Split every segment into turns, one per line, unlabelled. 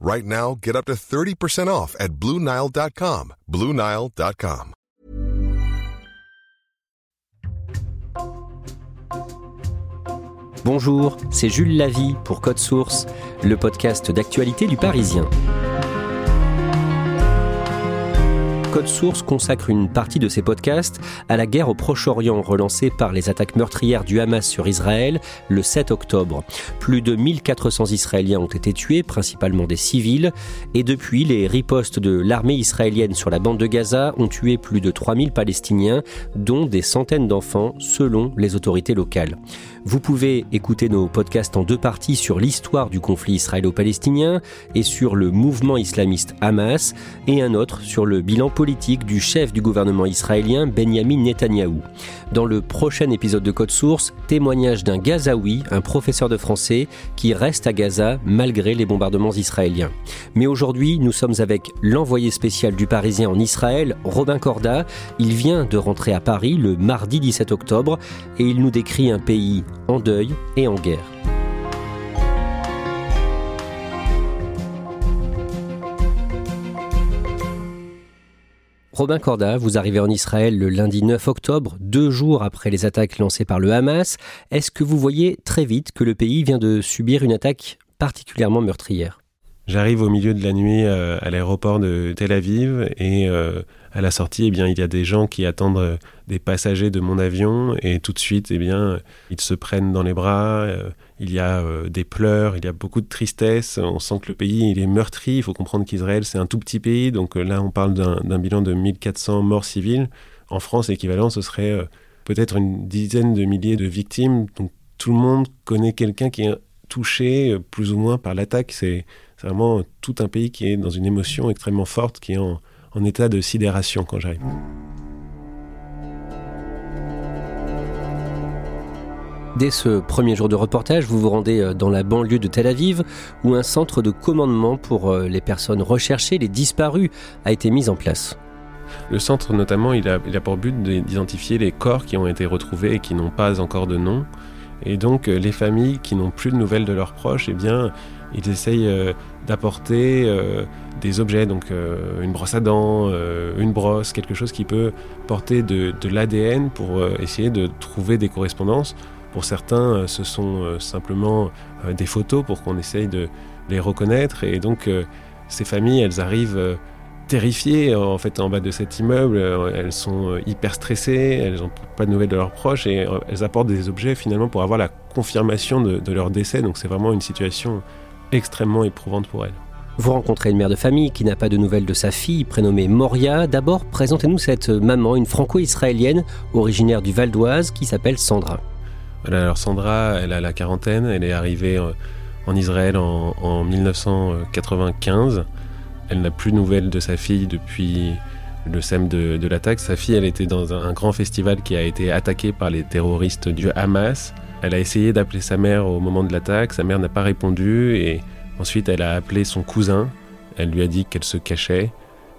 Right now, get up to 30% off at BlueNile.com. BlueNile.com.
Bonjour, c'est Jules Lavie pour Code Source, le podcast d'actualité du Parisien. Code Source consacre une partie de ses podcasts à la guerre au Proche-Orient relancée par les attaques meurtrières du Hamas sur Israël le 7 octobre. Plus de 1400 Israéliens ont été tués, principalement des civils, et depuis, les ripostes de l'armée israélienne sur la bande de Gaza ont tué plus de 3000 Palestiniens, dont des centaines d'enfants, selon les autorités locales. Vous pouvez écouter nos podcasts en deux parties sur l'histoire du conflit israélo-palestinien et sur le mouvement islamiste Hamas, et un autre sur le bilan politique du chef du gouvernement israélien Benjamin Netanyahou. Dans le prochain épisode de Code Source, témoignage d'un Gazaoui, un professeur de français, qui reste à Gaza malgré les bombardements israéliens. Mais aujourd'hui, nous sommes avec l'envoyé spécial du Parisien en Israël, Robin Corda. Il vient de rentrer à Paris le mardi 17 octobre et il nous décrit un pays en deuil et en guerre. Robin Corda, vous arrivez en Israël le lundi 9 octobre, deux jours après les attaques lancées par le Hamas. Est-ce que vous voyez très vite que le pays vient de subir une attaque particulièrement meurtrière?
J'arrive au milieu de la nuit euh, à l'aéroport de Tel Aviv et euh, à la sortie, eh bien, il y a des gens qui attendent euh, des passagers de mon avion et tout de suite, eh bien, ils se prennent dans les bras. il y a des pleurs, il y a beaucoup de tristesse. On sent que le pays il est meurtri. Il faut comprendre qu'Israël c'est un tout petit pays, donc là on parle d'un bilan de 1400 morts civiles. En France, l'équivalent ce serait peut-être une dizaine de milliers de victimes. Donc tout le monde connaît quelqu'un qui est touché plus ou moins par l'attaque. C'est vraiment tout un pays qui est dans une émotion extrêmement forte, qui est en, état de sidération quand j'arrive.
Dès ce premier jour de reportage, vous vous rendez euh, dans la banlieue de Tel Aviv, où un centre de commandement pour euh, les personnes recherchées, les disparues, a été mis en place.
Le centre, notamment, il a, il a pour but d'identifier les corps qui ont été retrouvés et qui n'ont pas encore de nom. Et donc, euh, les familles qui n'ont plus de nouvelles de leurs proches, eh bien, ils essayent euh, d'apporter euh, des objets, donc euh, une brosse à dents, une brosse, quelque chose qui peut porter de, l'ADN pour essayer de trouver des correspondances. Pour certains, ce sont simplement des photos pour qu'on essaye de les reconnaître. Et donc, ces familles, elles arrivent terrifiées en fait en bas de cet immeuble. Elles sont hyper stressées, elles n'ont pas de nouvelles de leurs proches et elles apportent des objets finalement pour avoir la confirmation de, de leur décès. Donc c'est vraiment une situation extrêmement éprouvante pour elle.
Vous rencontrez une mère de famille qui n'a pas de nouvelles de sa fille, prénommée Moria. D'abord, présentez-nous cette maman, une franco-israélienne originaire du Val d'Oise qui s'appelle Sandra.
alors Sandra, elle a la quarantaine, elle est arrivée euh, en Israël en, 1995. Elle n'a plus de nouvelles de sa fille depuis le SEM de, l'attaque. Sa fille, elle était dans un grand festival qui a été attaqué par les terroristes du Hamas. Elle a essayé d'appeler sa mère au moment de l'attaque, sa mère n'a pas répondu et ensuite elle a appelé son cousin, elle lui a dit qu'elle se cachait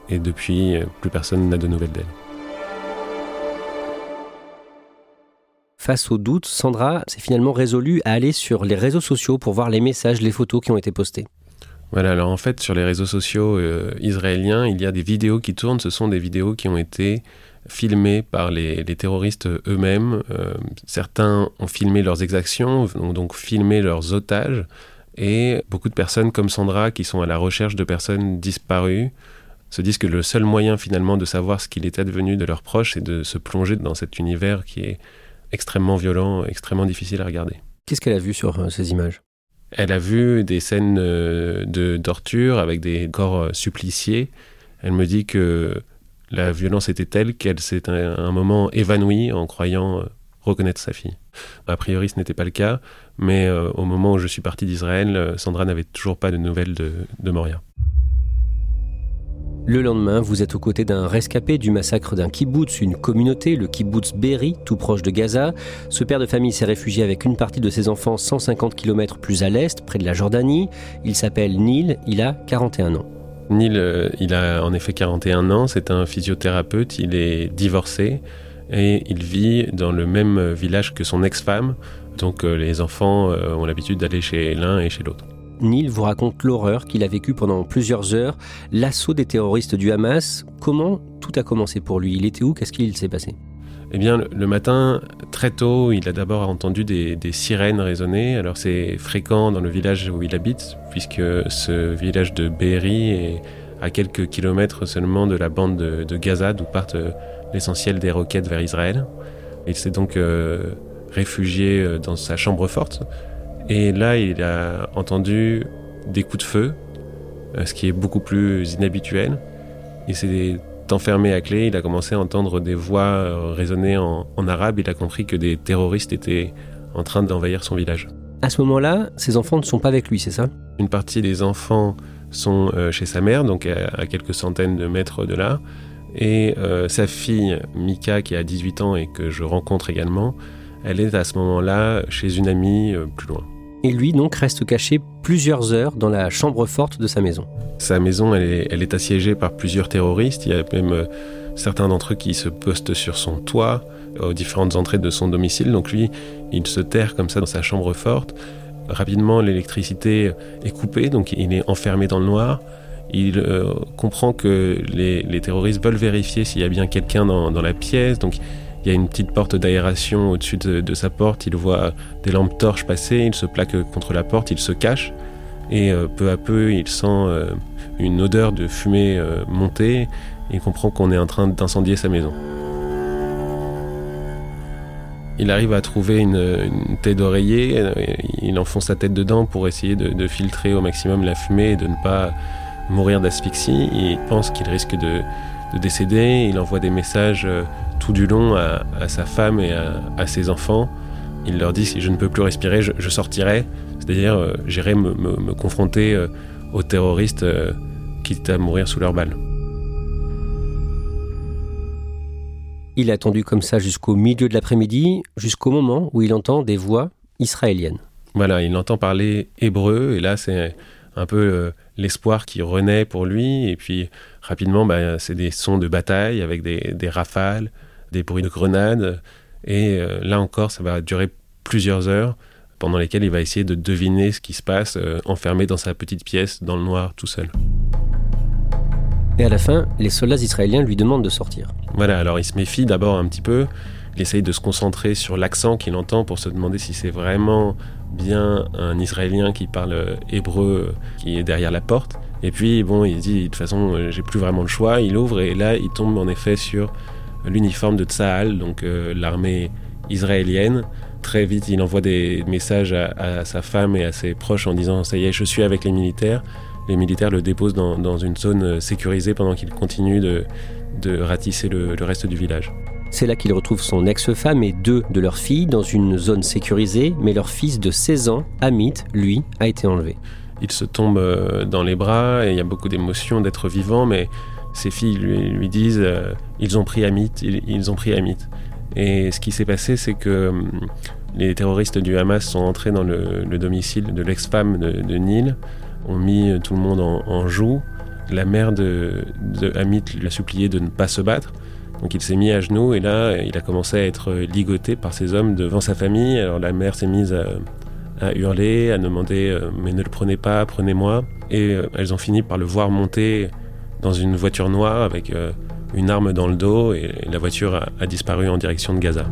et depuis plus personne n'a de nouvelles d'elle.
Face au doute, Sandra s'est finalement résolue à aller sur les réseaux sociaux pour voir les messages, les photos qui ont été postées.
Voilà, alors en fait sur les réseaux sociaux euh, israéliens, il y a des vidéos qui tournent, ce sont des vidéos qui ont été filmés par les, terroristes eux-mêmes. Euh, certains ont filmé leurs exactions, ont donc filmé leurs otages. Et beaucoup de personnes comme Sandra, qui sont à la recherche de personnes disparues, se disent que le seul moyen finalement de savoir ce qu'il était devenu de leurs proches, c'est de se plonger dans cet univers qui est extrêmement violent, extrêmement difficile à regarder.
Qu'est-ce qu'elle a vu sur euh, ces images?
Elle a vu des scènes euh, de torture avec des corps suppliciés. Elle me dit que la violence était telle qu'elle s'est un, un moment évanouie en croyant reconnaître sa fille. A priori, ce n'était pas le cas, mais au moment où je suis parti d'Israël, Sandra n'avait toujours pas de nouvelles de, de Moria.
Le lendemain, vous êtes aux côtés d'un rescapé du massacre d'un kibbutz, une communauté, le kibbutz Berry, tout proche de Gaza. Ce père de famille s'est réfugié avec une partie de ses enfants 150 km plus à l'est, près de la Jordanie. Il s'appelle Neil, il a 41 ans.
Neil, euh, il a en effet 41 ans, c'est un physiothérapeute, il est divorcé et il vit dans le même village que son ex-femme. Donc euh, les enfants euh, ont l'habitude d'aller chez l'un et chez l'autre.
Neil vous raconte l'horreur qu'il a vécue pendant plusieurs heures, l'assaut des terroristes du Hamas. Comment tout a commencé pour lui? Il était où? Qu'est-ce qu'il s'est passé?
Eh bien, le matin, très tôt, il a d'abord entendu des, sirènes résonner. Alors, c'est fréquent dans le village où il habite, puisque ce village de Be'eri est à quelques kilomètres seulement de la bande de, Gaza, d'où partent euh, l'essentiel des roquettes vers Israël. Il s'est donc euh, réfugié euh, dans sa chambre forte, et là, il a entendu des coups de feu, ce qui est beaucoup plus inhabituel. Il s'est enfermé à clé, il a commencé à entendre des voix euh, résonner en, arabe, il a compris que des terroristes étaient en train d'envahir son village.
À ce moment-là, ses enfants ne sont pas avec lui, c'est ça?
Une partie des enfants sont euh, chez sa mère, donc à, quelques centaines de mètres de là. Et sa fille, Mika, qui a 18 ans et que je rencontre également, elle est à ce moment-là chez une amie plus loin
et lui donc reste caché plusieurs heures dans la chambre forte de sa maison.
Sa maison, elle est, assiégée par plusieurs terroristes. Il y a même euh, certains d'entre eux qui se postent sur son toit, aux différentes entrées de son domicile. Donc lui, il se terre comme ça dans sa chambre forte. Rapidement, l'électricité est coupée, donc il est enfermé dans le noir. Il euh, comprend que les, les, terroristes veulent vérifier s'il y a bien quelqu'un dans, dans la pièce. Donc il y a une petite porte d'aération au-dessus de, sa porte. Il voit des lampes torches passer. Il se plaque contre la porte. Il se cache. Et euh, peu à peu, il sent euh, une odeur de fumée euh, monter. Il comprend qu'on est en train d'incendier sa maison. Il arrive à trouver une, tête d'oreiller. Il enfonce sa tête dedans pour essayer de, filtrer au maximum la fumée et de ne pas mourir d'asphyxie. Il pense qu'il risque de, de décéder. Il envoie des messages tout du long à, sa femme et à, ses enfants. Il leur dit si je ne peux plus respirer, je, sortirai. C'est-à-dire, euh, j'irai me, confronter euh, aux terroristes, euh, quitte à mourir sous leurs balles.
Il a attendu comme ça jusqu'au milieu de l'après-midi, jusqu'au moment où il entend des voix israéliennes.
Voilà, il entend parler hébreu, et là, c'est un peu l'espoir qui renaît pour lui. Et puis, rapidement, bah, c'est des sons de bataille avec des rafales, des bruits de grenades. Et euh, là encore, ça va durer plusieurs heures pendant lesquelles il va essayer de deviner ce qui se passe, euh, enfermé dans sa petite pièce, dans le noir, tout seul.
Et à la fin, les soldats israéliens lui demandent de sortir.
Voilà, alors il se méfie d'abord un petit peu, il essaye de se concentrer sur l'accent qu'il entend pour se demander si c'est vraiment bien un Israélien qui parle euh, hébreu qui est derrière la porte. Et puis, bon, il dit, de toute façon, j'ai plus vraiment le choix, il ouvre et là, il tombe en effet sur l'uniforme de Tsahal, donc euh, l'armée israélienne. Très vite, il envoie des messages à, sa femme et à ses proches en disant Ça y est, je suis avec les militaires. Les militaires le déposent dans, une zone euh, sécurisée pendant qu'il continue de, ratisser le, reste du village.
C'est là qu'il retrouve son ex-femme et deux de leurs filles dans une zone sécurisée, mais leur fils de 16 ans, Amit, lui, a été enlevé.
Il se tombe euh, dans les bras et il y a beaucoup d'émotions d'être vivant, mais ses filles lui, disent euh, ils ont pris Amit, ils, ont pris Amit. Et ce qui s'est passé, c'est que hum, les terroristes du Hamas sont entrés dans le, domicile de l'ex-femme de, de, Nil, ont mis tout le monde en, joue. La mère de, de Amit lui a supplié de ne pas se battre. Donc il s'est mis à genoux et là, il a commencé à être ligoté par ces hommes devant sa famille. Alors la mère s'est mise à, hurler, à demander euh, mais ne le prenez pas, prenez-moi. Et euh, elles ont fini par le voir monter dans une voiture noire avec euh, une arme dans le dos et la voiture a, disparu en direction de Gaza.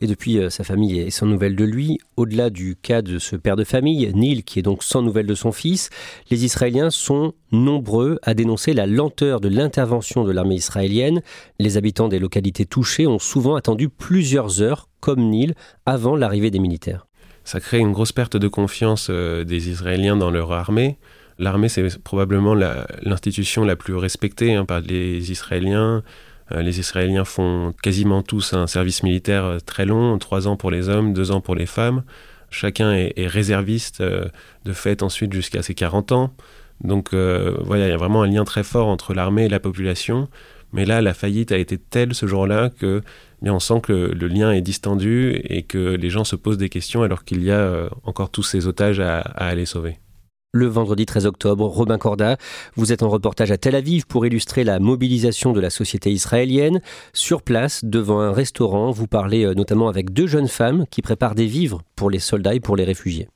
Et depuis, euh, sa famille est sans nouvelles de lui. Au-delà du cas de ce père de famille, Neil, qui est donc sans nouvelles de son fils, les Israéliens sont nombreux à dénoncer la lenteur de l'intervention de l'armée israélienne. Les habitants des localités touchées ont souvent attendu plusieurs heures, comme Neil, avant l'arrivée des militaires.
Ça crée une grosse perte de confiance euh, des Israéliens dans leur armée. L'armée, c'est probablement l'institution la, plus respectée hein, par les Israéliens. Euh, les Israéliens font quasiment tous un service militaire euh, très long, trois ans pour les hommes, deux ans pour les femmes. Chacun est, réserviste de fait ensuite jusqu'à ses 40 ans. Donc voilà, il y a vraiment un lien très fort entre l'armée et la population. Mais là, la faillite a été telle ce jour-là que eh on sent que le, lien est distendu et que les gens se posent des questions alors qu'il y a encore tous ces otages à aller sauver
le vendredi 13 octobre. Robin Corda, vous êtes en reportage à Tel Aviv pour illustrer la mobilisation de la société israélienne. Sur place, devant un restaurant, vous parlez euh, notamment avec deux jeunes femmes qui préparent des vivres pour les soldats et pour les réfugiés.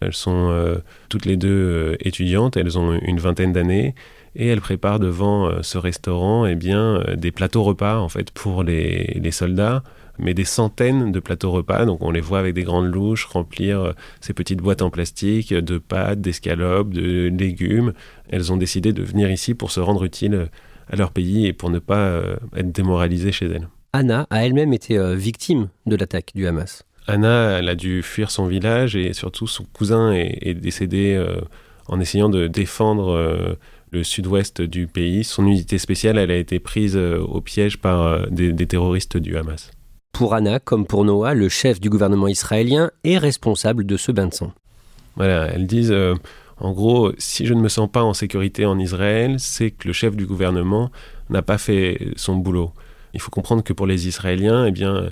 Elles sont euh, toutes les deux euh, étudiantes, elles ont une vingtaine d'années et elles préparent devant ce restaurant eh bien, des plateaux repas en fait pour les, les soldats mais des centaines de plateaux repas. Donc on les voit avec des grandes louches remplir euh, ces petites boîtes en plastique de pâtes, d'escalopes, de légumes. Elles ont décidé de venir ici pour se rendre utiles à leur pays et pour ne pas euh, être démoralisées chez elles.
Anna a elle-même été euh, victime de l'attaque du Hamas.
Anna, elle a dû fuir son village et surtout son cousin est, décédé en essayant de défendre le sud-ouest du pays. Son unité spéciale, elle a été prise au piège par des terroristes du Hamas.
Pour Anna, comme pour Noah, le chef du gouvernement israélien est responsable de ce bain de sang.
Voilà, elles disent euh, en gros, si je ne me sens pas en sécurité en Israël, c'est que le chef du gouvernement n'a pas fait son boulot. Il faut comprendre que pour les Israéliens, eh bien,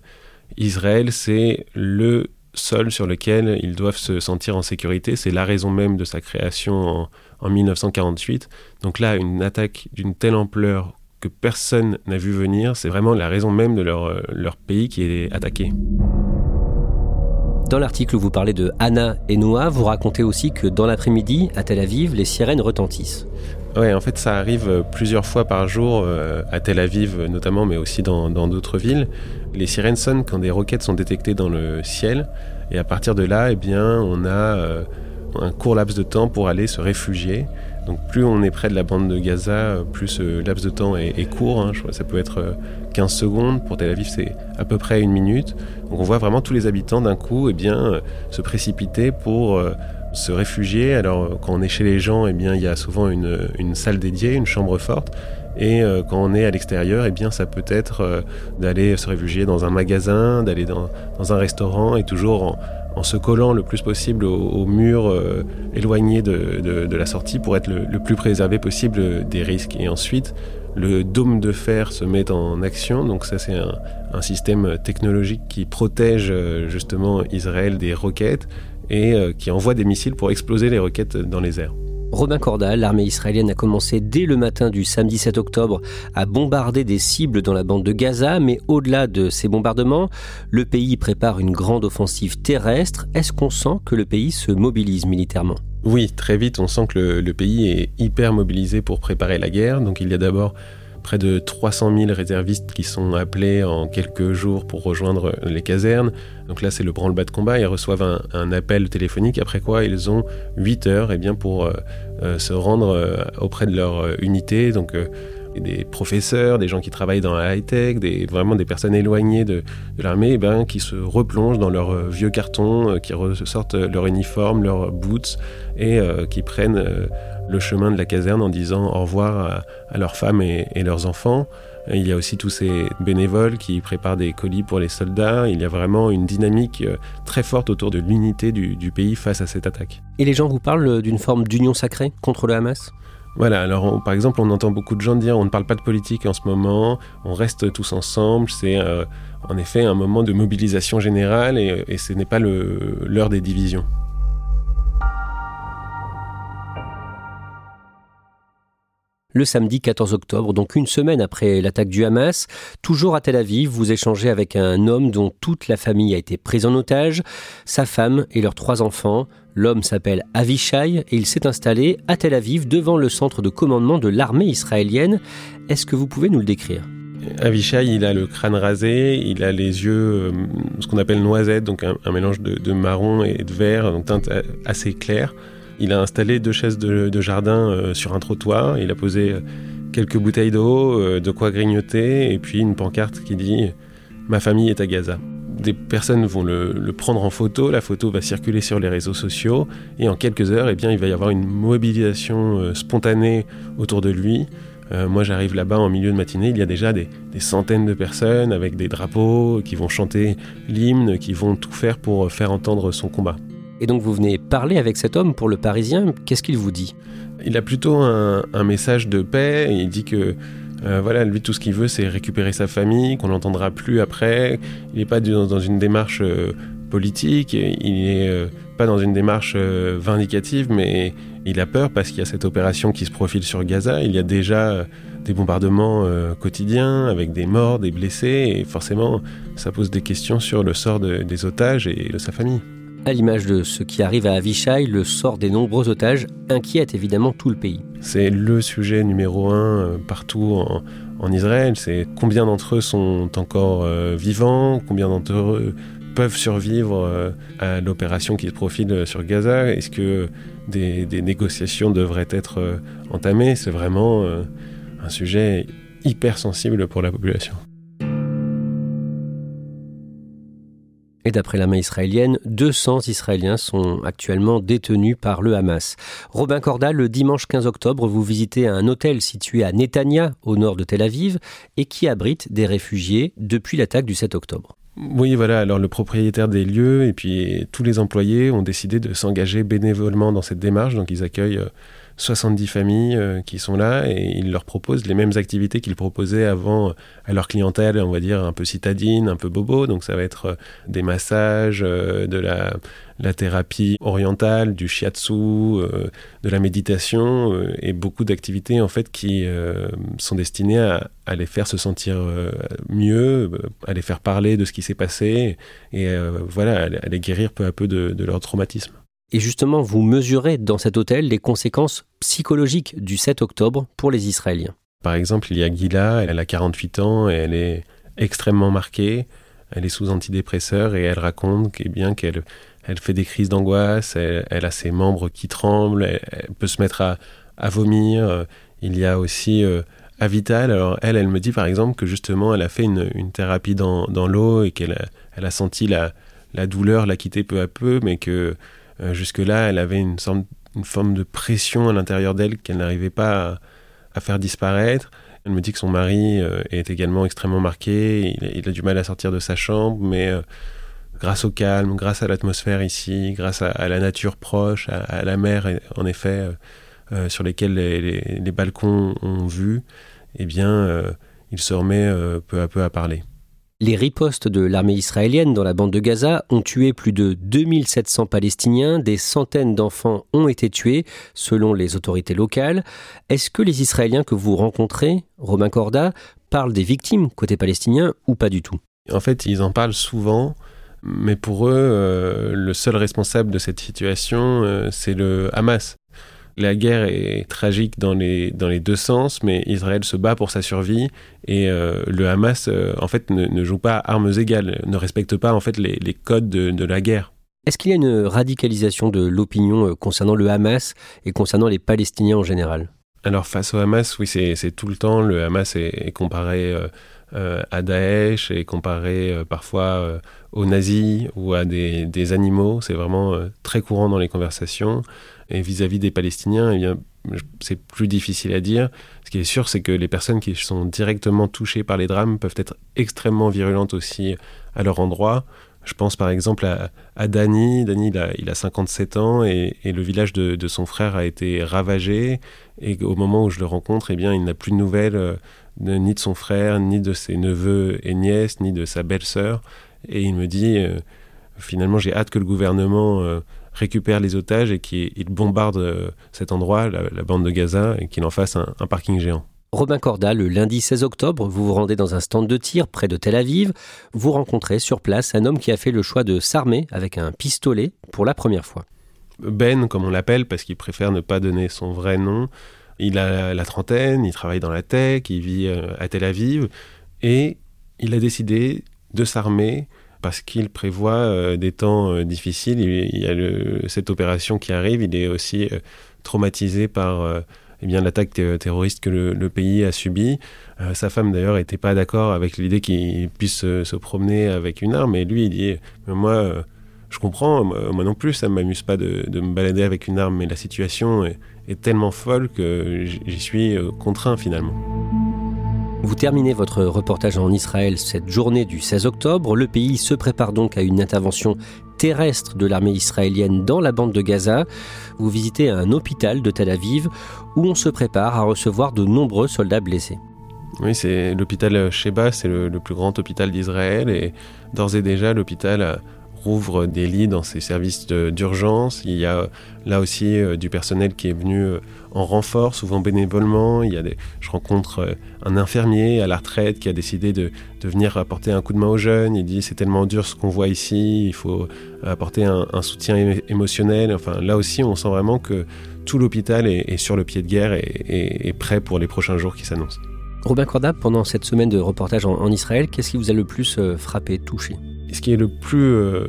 Israël, c'est le sol sur lequel ils doivent se sentir en sécurité. C'est la raison même de sa création en, en 1948. Donc là, une attaque d'une telle ampleur que personne n'a vu venir. C'est vraiment la raison même de leur, euh, leur pays qui est attaqué.
Dans l'article où vous parlez de Anna et Noah, vous racontez aussi que dans l'après-midi, à Tel Aviv, les sirènes retentissent.
Oui, en fait, ça arrive euh, plusieurs fois par jour, euh, à Tel Aviv notamment, mais aussi dans d'autres villes. Les sirènes sonnent quand des roquettes sont détectées dans le ciel, et à partir de là, eh bien, on a un court laps de temps pour aller se réfugier. Donc plus on est près de la bande de Gaza, plus ce laps de temps est, court. Hein. ça peut être 15 euh, secondes. Pour Tel Aviv, c'est à peu près une minute. Donc on voit vraiment tous les habitants d'un coup eh bien, euh, se précipiter pour euh, se réfugier. Alors quand on est chez les gens, eh bien, il y a souvent une, salle dédiée, une chambre forte. Et quand on est à l'extérieur, eh bien, ça peut être d'aller se réfugier dans un magasin, d'aller dans, un restaurant et toujours en, en se collant le plus possible au, mur euh, éloigné de, la sortie pour être le, plus préservé possible des risques. Et ensuite, le dôme de fer se met en action. Donc ça, c'est un, système technologique qui protège euh, justement Israël des roquettes et euh, qui envoie des missiles pour exploser les roquettes dans les airs.
Robin Cordal, l'armée israélienne a commencé dès le matin du samedi 7 octobre à bombarder des cibles dans la bande de Gaza, mais au-delà de ces bombardements, le pays prépare une grande offensive terrestre. Est-ce qu'on sent que le pays se mobilise militairement?
Oui, très vite, on sent que le, le pays est hyper mobilisé pour préparer la guerre. Donc il y a d'abord près de 300 000 réservistes qui sont appelés en quelques jours pour rejoindre les casernes. Donc là, c'est le branle-bas de combat. Ils reçoivent un, appel téléphonique, après quoi ils ont 8 heures eh bien, pour euh, euh, se rendre euh, auprès de leur unité. Donc, des professeurs, des gens qui travaillent dans la high-tech, des, vraiment des personnes éloignées de, l'armée, eh ben, qui se replongent dans leurs vieux cartons, qui ressortent leur uniforme, leurs boots, et qui prennent le chemin de la caserne en disant au revoir à, leurs femmes et, leurs enfants. Il y a aussi tous ces bénévoles qui préparent des colis pour les soldats. Il y a vraiment une dynamique euh, très forte autour de l'unité du, pays face à cette attaque.
Et les gens vous parlent d'une forme d'union sacrée contre le Hamas?
Voilà, alors par exemple, on entend beaucoup de gens dire on ne parle pas de politique en ce moment, on reste tous ensemble, c'est euh, en effet un moment de mobilisation générale et, et ce n'est pas l'heure des divisions.
Le samedi 14 octobre, donc une semaine après l'attaque du Hamas. Toujours à Tel Aviv, vous échangez avec un homme dont toute la famille a été prise en otage, sa femme et leurs trois enfants. L'homme s'appelle Avishai et il s'est installé à Tel Aviv devant le centre de commandement de l'armée israélienne. Est-ce que vous pouvez nous le décrire?
Avishai, il a le crâne rasé, il a les yeux, euh, ce qu'on appelle noisette, donc un, mélange de, marron et de vert, donc teinte assez claire. Il a installé deux chaises de, jardin euh, sur un trottoir, il a posé euh, quelques bouteilles d'eau, de quoi grignoter, et puis une pancarte qui dit Ma famille est à Gaza. Des personnes vont le, prendre en photo, la photo va circuler sur les réseaux sociaux, et en quelques heures, eh bien, il va y avoir une mobilisation spontanée autour de lui. Euh, moi, j'arrive là-bas en milieu de matinée, il y a déjà des, centaines de personnes avec des drapeaux qui vont chanter l'hymne, qui vont tout faire pour faire entendre son combat.
Et donc, vous venez parler avec cet homme pour le Parisien. Qu'est-ce qu'il vous dit?
Il a plutôt un, message de paix. Il dit que euh, voilà, lui, tout ce qu'il veut, c'est récupérer sa famille, qu'on n'entendra plus après. Il n'est pas dans, une démarche euh, politique, il n'est pas dans une démarche vindicative, mais il a peur parce qu'il y a cette opération qui se profile sur Gaza. Il y a déjà euh, des bombardements euh, quotidiens avec des morts, des blessés, et forcément, ça pose des questions sur le sort des otages et de sa famille.
À l'image de ce qui arrive à Avishai, le sort des nombreux otages inquiète évidemment tout le pays.
C'est le sujet numéro un euh, partout en, Israël. C'est combien d'entre eux sont encore vivants, combien d'entre eux peuvent survivre à l'opération qui se profile sur Gaza? Est-ce que des, négociations devraient être euh, entamées? C'est vraiment euh, un sujet hyper sensible pour la population.
Et d'après la main israélienne, 200 Israéliens sont actuellement détenus par le Hamas. Robin Corda, le dimanche 15 octobre, vous visitez un hôtel situé à Netanya, au nord de Tel Aviv, et qui abrite des réfugiés depuis l'attaque du 7 octobre.
Oui, voilà. Alors le propriétaire des lieux et puis tous les employés ont décidé de s'engager bénévolement dans cette démarche. Donc ils accueillent 70 familles euh, qui sont là et ils leur proposent les mêmes activités qu'ils proposaient avant à leur clientèle, on va dire un peu citadine, un peu bobo. Donc ça va être euh, des massages, euh, de la, thérapie orientale, du shiatsu, de la méditation et beaucoup d'activités en fait qui sont destinées à, les faire se sentir mieux, à les faire parler de ce qui s'est passé et voilà, à les guérir peu à peu de leur traumatisme.
Et justement, vous mesurez dans cet hôtel les conséquences psychologiques du 7 octobre pour les Israéliens.
Par exemple, il y a Gila, elle a 48 ans et elle est extrêmement marquée. Elle est sous antidépresseur et elle raconte eh qu'elle elle fait des crises d'angoisse, elle, a ses membres qui tremblent, elle, peut se mettre à, vomir. Il y a aussi euh, Avital, alors elle, elle me dit par exemple que justement elle a fait une, thérapie dans, l'eau et qu'elle a, elle a senti la, la douleur la quitter peu à peu, mais que euh, jusque-là, elle avait une, forme de pression à l'intérieur d'elle qu'elle n'arrivait pas à, faire disparaître. Elle me dit que son mari euh, est également extrêmement marqué, il, a du mal à sortir de sa chambre, mais euh, grâce au calme, grâce à l'atmosphère ici, grâce à, la nature proche, à, la mer, en effet, sur lesquels les, balcons ont vu, eh bien, il se remet peu à peu à parler.
Les ripostes de l'armée israélienne dans la bande de Gaza ont tué plus de 2700 Palestiniens, des centaines d'enfants ont été tués, selon les autorités locales. Est-ce que les Israéliens que vous rencontrez, Romain Corda, parlent des victimes côté palestinien ou pas du tout?
En fait, ils en parlent souvent, mais pour eux, euh, le seul responsable de cette situation, euh, c'est le Hamas. La guerre est tragique dans les, dans les deux sens, mais Israël se bat pour sa survie et euh, le Hamas, euh, en fait, ne, joue pas armes égales, ne respecte pas en fait les, les codes de, de la guerre.
Est-ce qu'il y a une radicalisation de l'opinion euh, concernant le Hamas et concernant les Palestiniens en général?
Alors face au Hamas, oui, c'est tout le temps. Le Hamas est, comparé à Daesh, est comparé parfois aux nazis ou à des, des animaux. C'est vraiment très courant dans les conversations. Et vis-à-vis des Palestiniens, eh c'est plus difficile à dire. Ce qui est sûr, c'est que les personnes qui sont directement touchées par les drames peuvent être extrêmement virulentes aussi à leur endroit. Je pense par exemple à, à Dani. Dani, il a, il a 57 ans et, le village de, son frère a été ravagé. Et au moment où je le rencontre, eh bien, il n'a plus de nouvelles euh, ni de son frère, ni de ses neveux et nièces, ni de sa belle-sœur. Et il me dit, euh, finalement, j'ai hâte que le gouvernement euh, récupère les otages et qu'il bombarde euh, cet endroit, la, bande de Gaza, et qu'il en fasse un, parking géant.
Robin Corda, le lundi 16 octobre, vous vous rendez dans un stand de tir près de Tel Aviv. Vous rencontrez sur place un homme qui a fait le choix de s'armer avec un pistolet pour la première fois.
Ben, comme on l'appelle, parce qu'il préfère ne pas donner son vrai nom. Il a la trentaine, il travaille dans la tech, il vit euh, à Tel Aviv. Et il a décidé de s'armer parce qu'il prévoit euh, des temps euh, difficiles. Il, y a cette opération qui arrive. Il est aussi euh, traumatisé par eh l'attaque terroriste que le, pays a subie. sa femme d'ailleurs n'était pas d'accord avec l'idée qu'il puisse se, promener avec une arme. Et lui, il dit moi, je comprends. Moi, non plus, ça ne m'amuse pas de, me balader avec une arme. Mais la situation est tellement folle que j'y suis contraint finalement.
Vous terminez votre reportage en Israël cette journée du 16 octobre. Le pays se prépare donc à une intervention terrestre de l'armée israélienne dans la bande de Gaza. Vous visitez un hôpital de Tel Aviv où on se prépare à recevoir de nombreux soldats blessés.
Oui, c'est l'hôpital Sheba, c'est le, plus grand hôpital d'Israël et d'ores et déjà l'hôpital rouvre des lits dans ses services d'urgence. Il y a là aussi euh, du personnel qui est venu euh, en renfort, souvent bénévolement. Il y a je rencontre euh, un infirmier à la retraite qui a décidé de, de venir apporter un coup de main aux jeunes. Il dit c'est tellement dur ce qu'on voit ici, il faut apporter un, soutien émotionnel. Enfin, là aussi, on sent vraiment que tout l'hôpital est, sur le pied de guerre et, est prêt pour les prochains jours qui s'annoncent.
Robin Corda, pendant cette semaine de reportage en Israël, qu'est-ce qui vous a le plus frappé, touché?
Ce qui est le plus euh,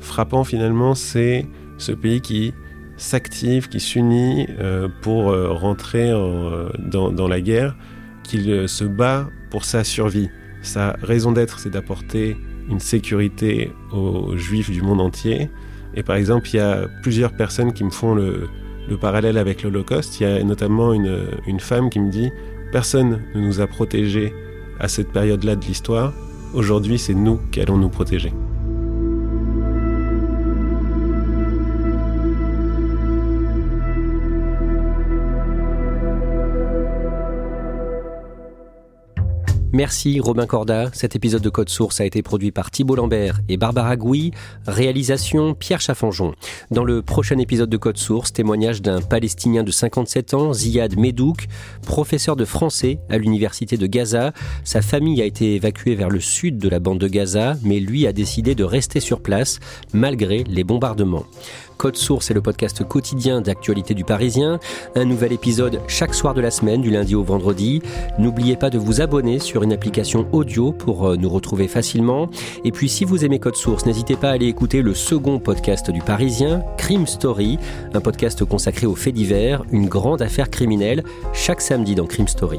frappant finalement, c'est ce pays qui s'active, qui s'unit euh, pour euh, rentrer dans, la guerre, qu'il se bat pour sa survie. Sa raison d'être, c'est d'apporter une sécurité aux juifs du monde entier. Et par exemple, il y a plusieurs personnes qui me font le, parallèle avec l'Holocauste. Il y a notamment une, une femme qui me dit, personne ne nous a protégés à cette période-là de l'histoire. Aujourd'hui, c'est nous qui allons nous protéger.
Merci Robin Corda. Cet épisode de Code Source a été produit par Thibault Lambert et Barbara Gouy. Réalisation Pierre Chaffanjon. Dans le prochain épisode de Code Source, témoignage d'un Palestinien de 57 ans, Ziad Medouk, professeur de français à l'université de Gaza. Sa famille a été évacuée vers le sud de la bande de Gaza, mais lui a décidé de rester sur place malgré les bombardements. Code Source est le podcast quotidien d'actualité du Parisien. Un nouvel épisode chaque soir de la semaine, du lundi au vendredi. N'oubliez pas de vous abonner sur une application audio pour euh, nous retrouver facilement. Et puis si vous aimez Code Source, n'hésitez pas à aller écouter le second podcast du Parisien, Crime Story, un podcast consacré aux faits divers, une grande affaire criminelle, chaque samedi dans Crime Story.